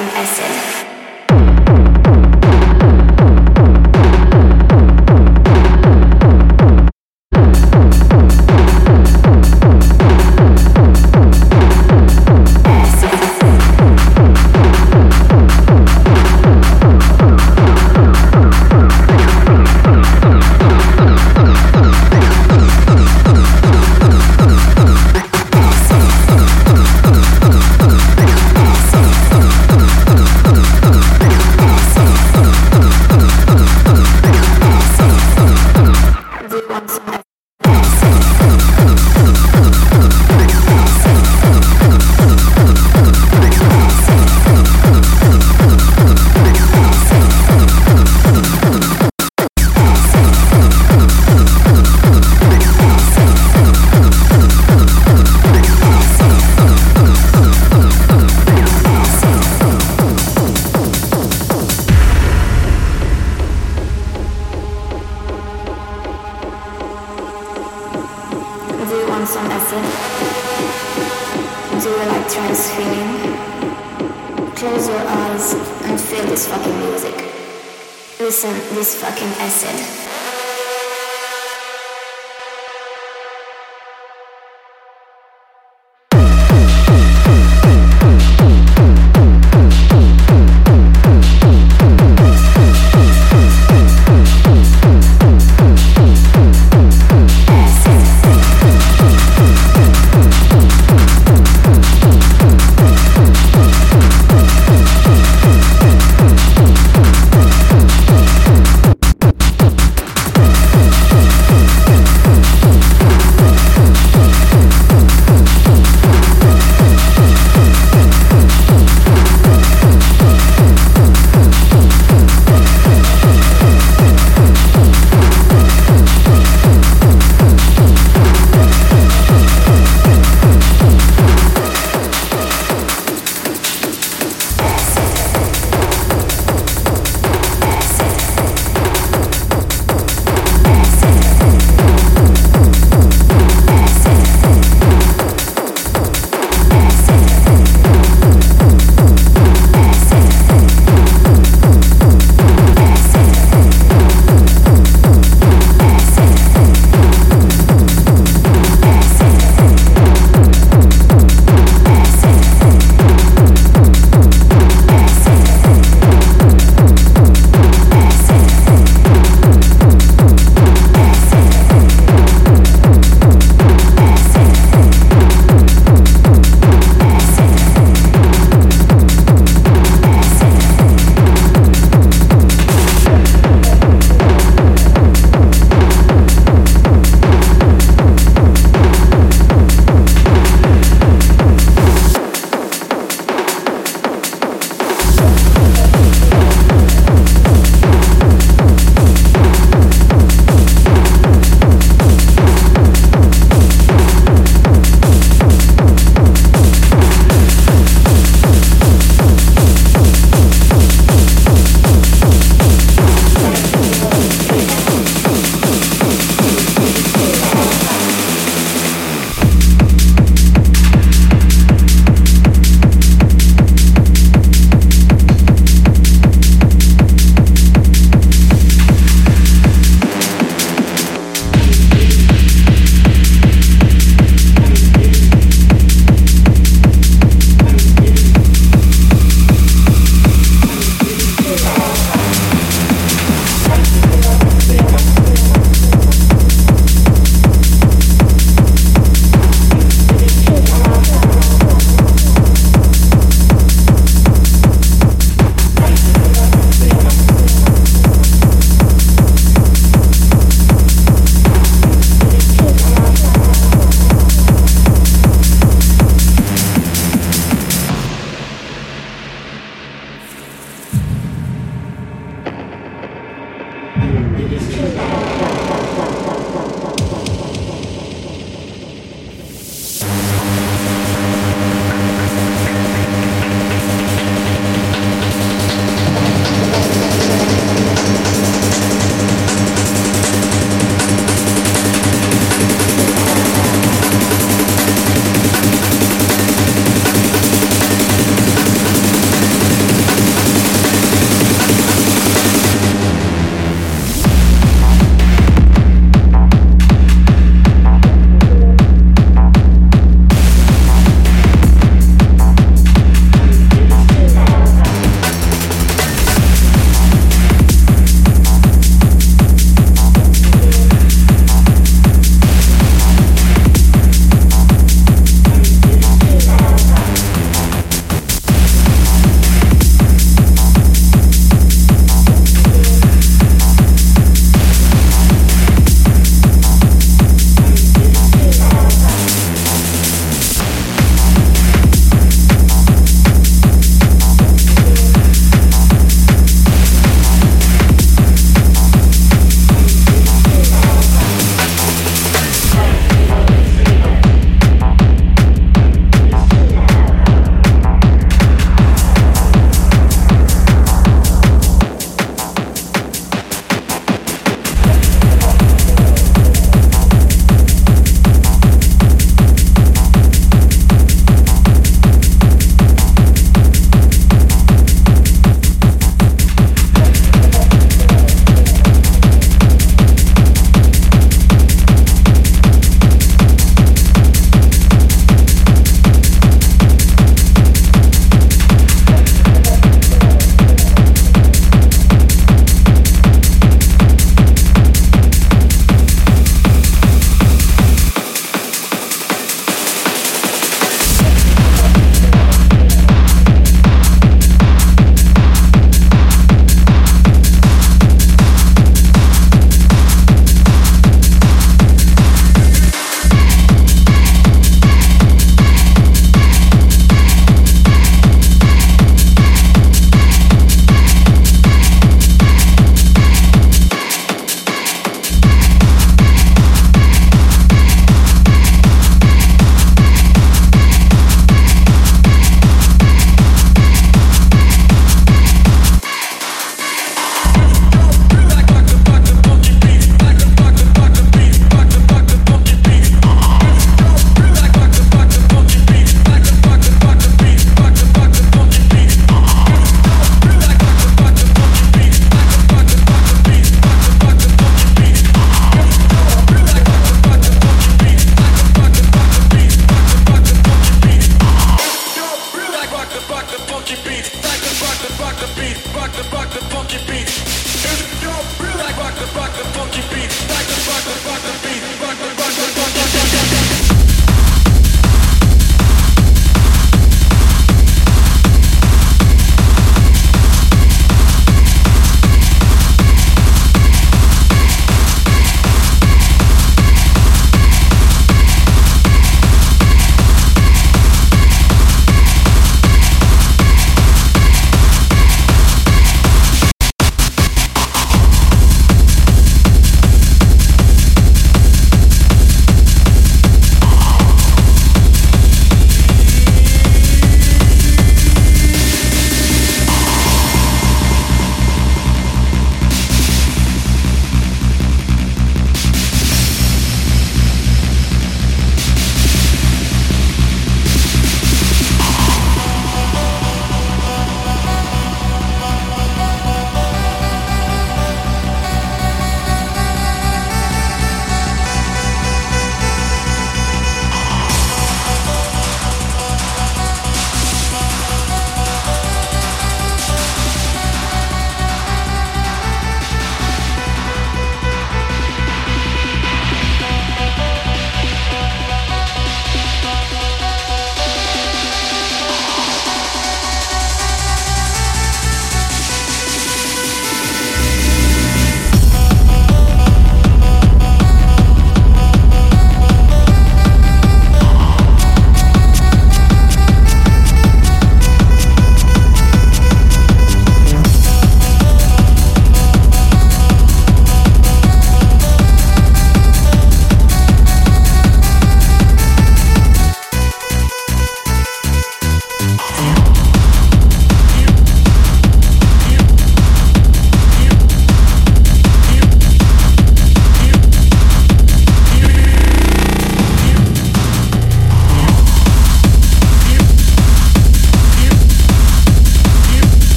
acid.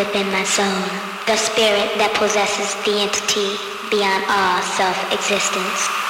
Within my soul. The spirit that possesses the entity beyond all self-existence.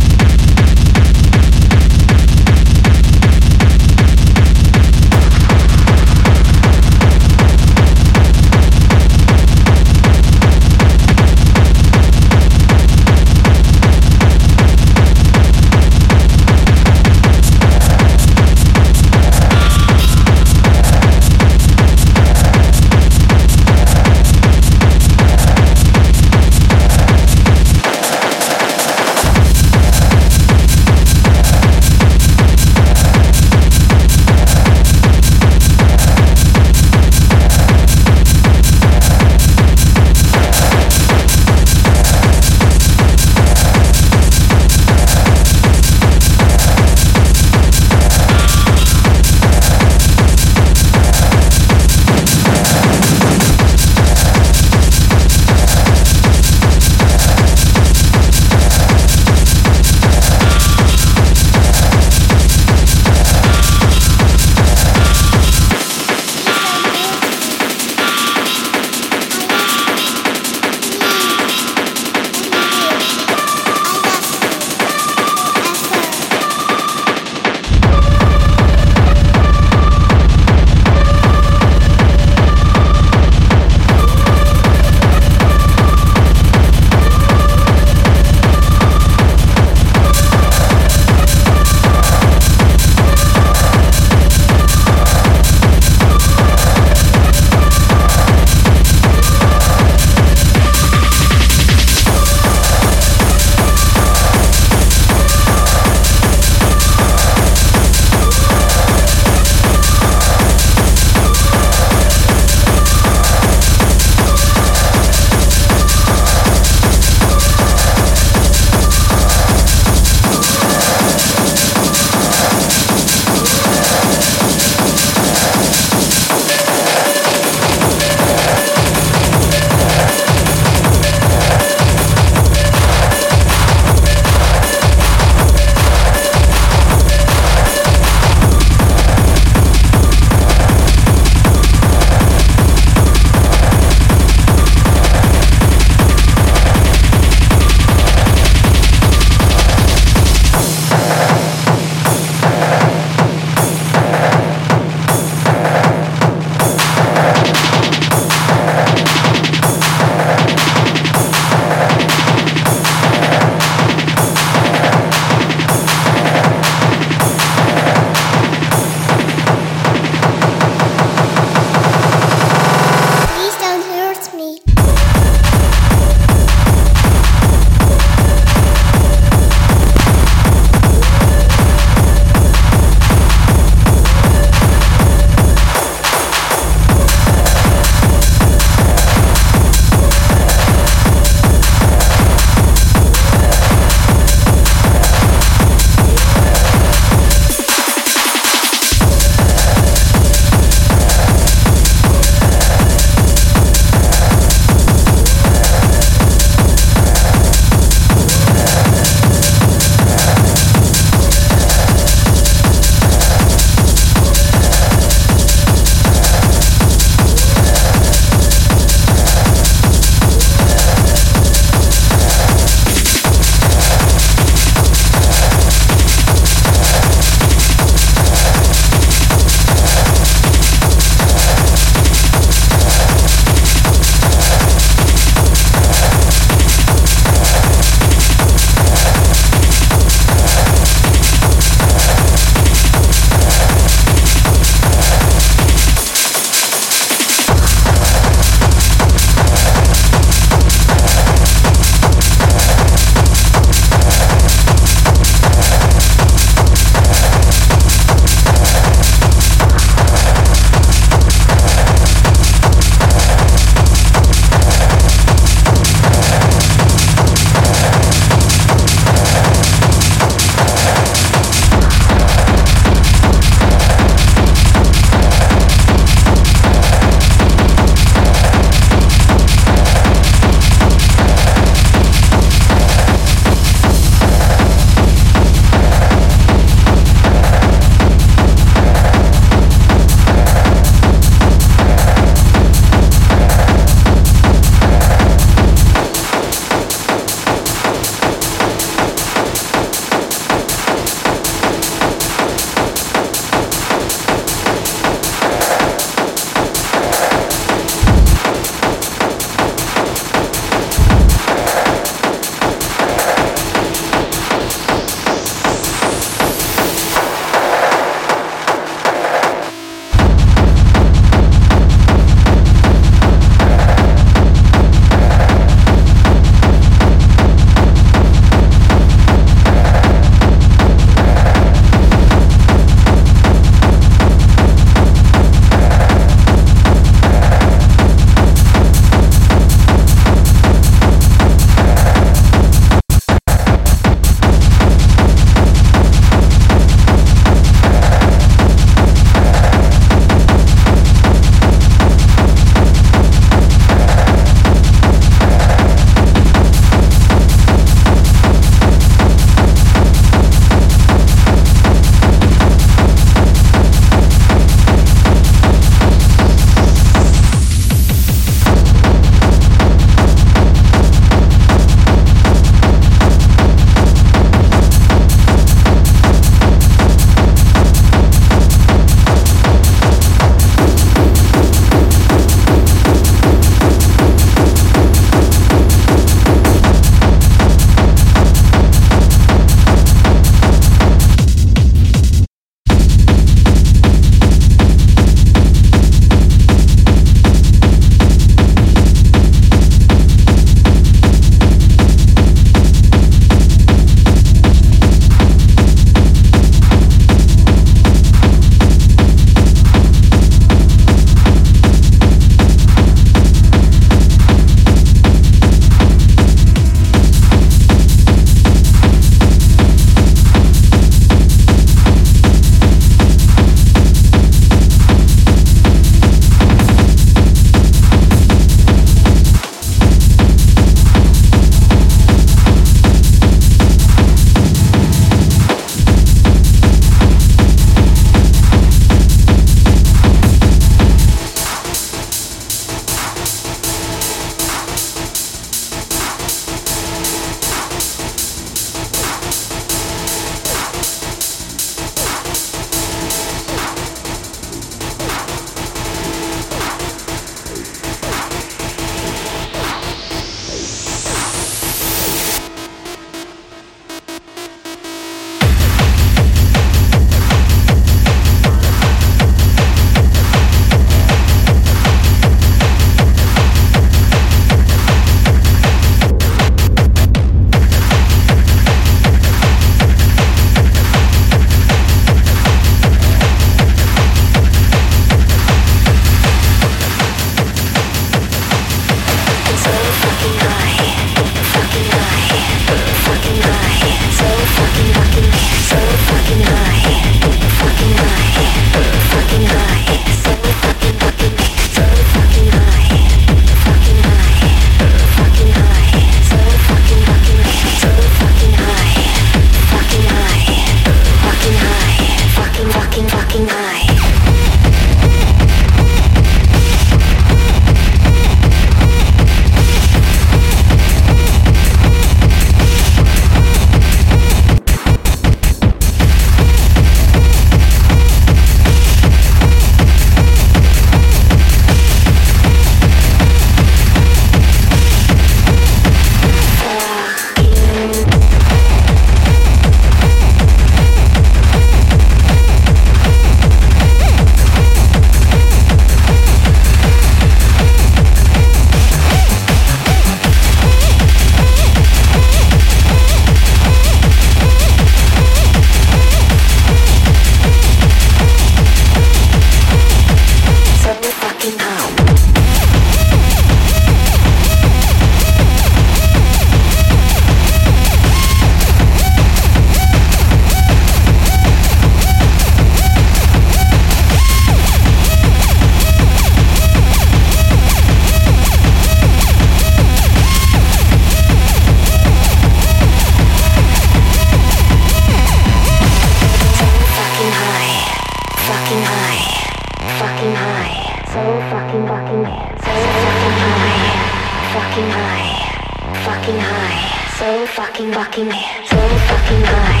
fucking fucking so fucking guy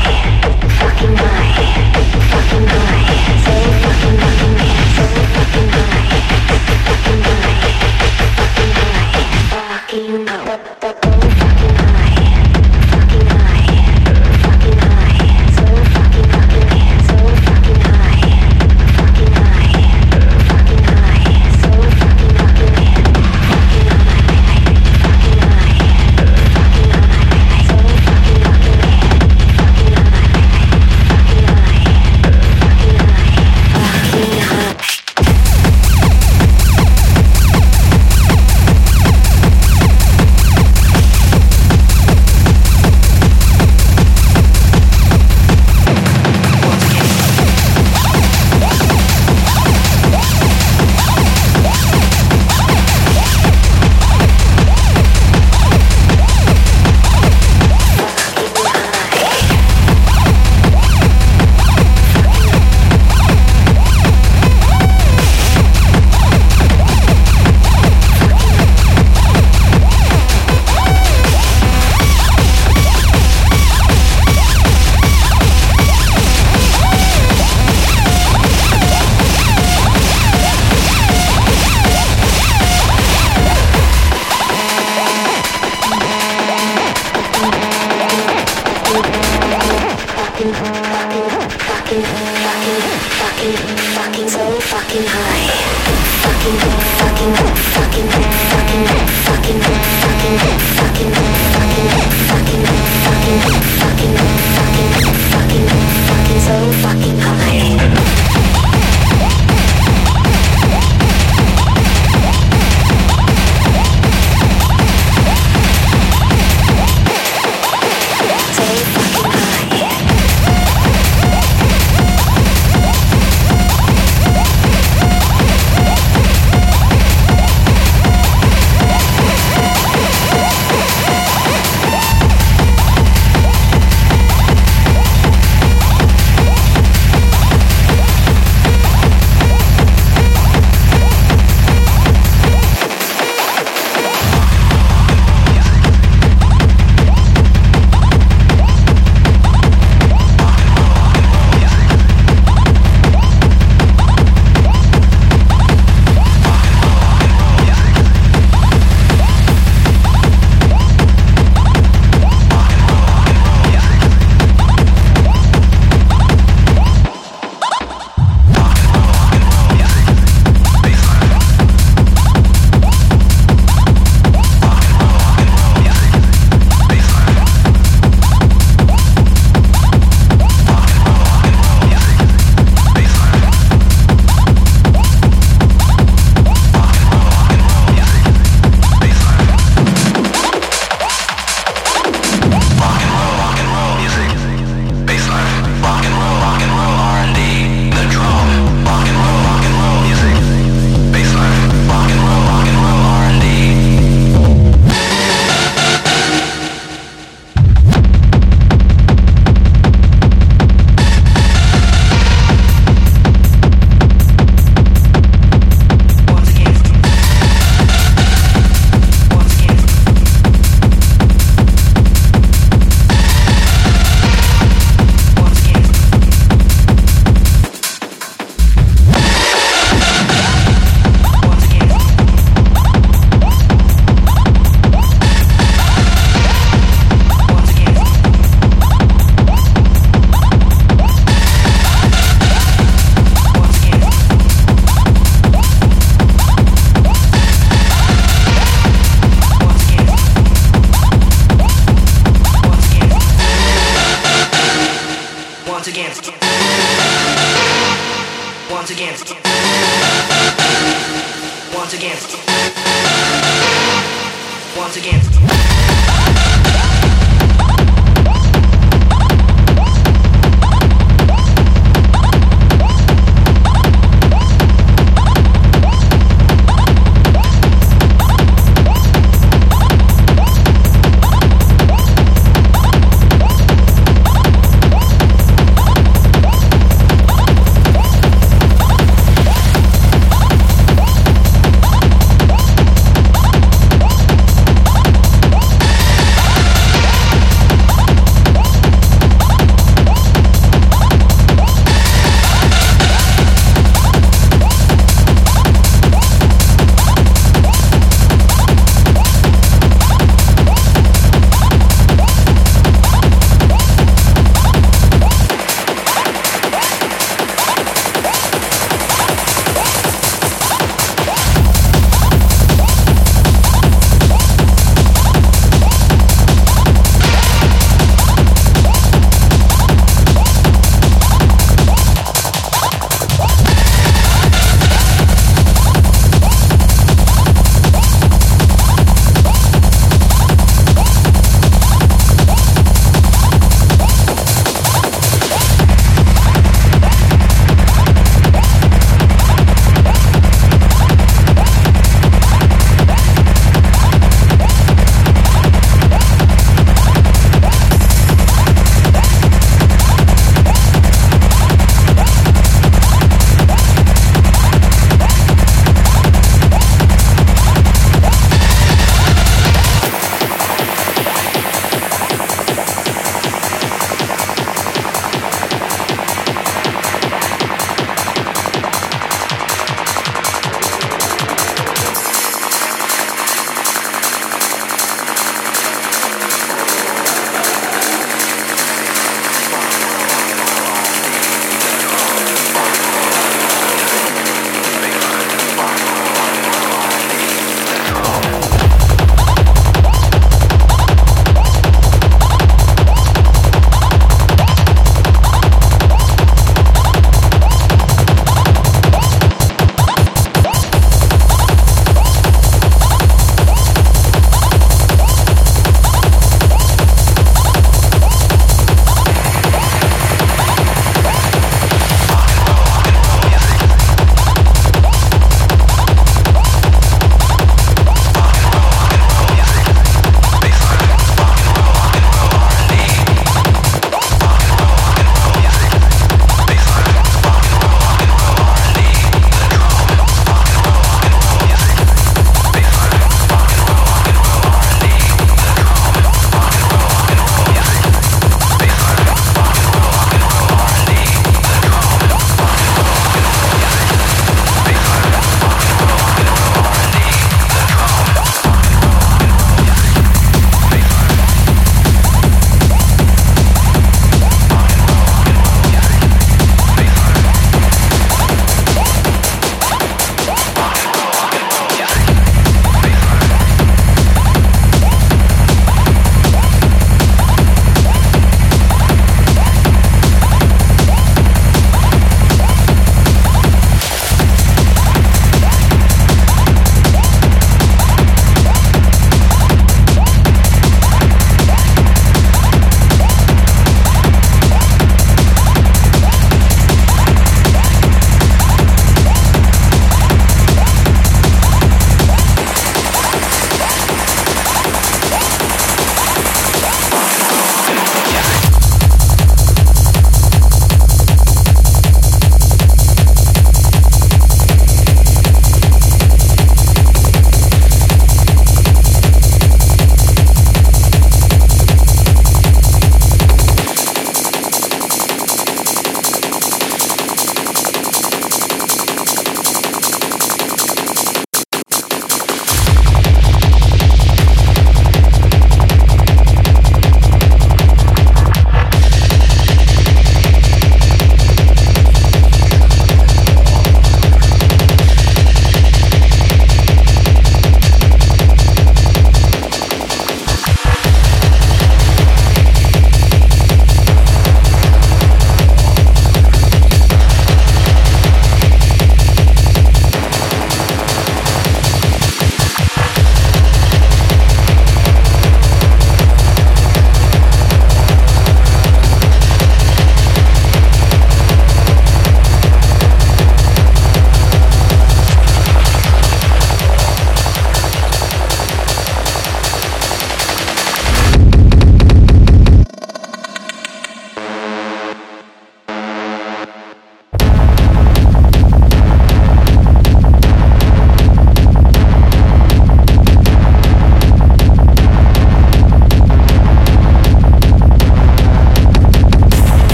fucking guy fucking guy so fucking fucking so fucking guy fucking guy fucking guy fucking guy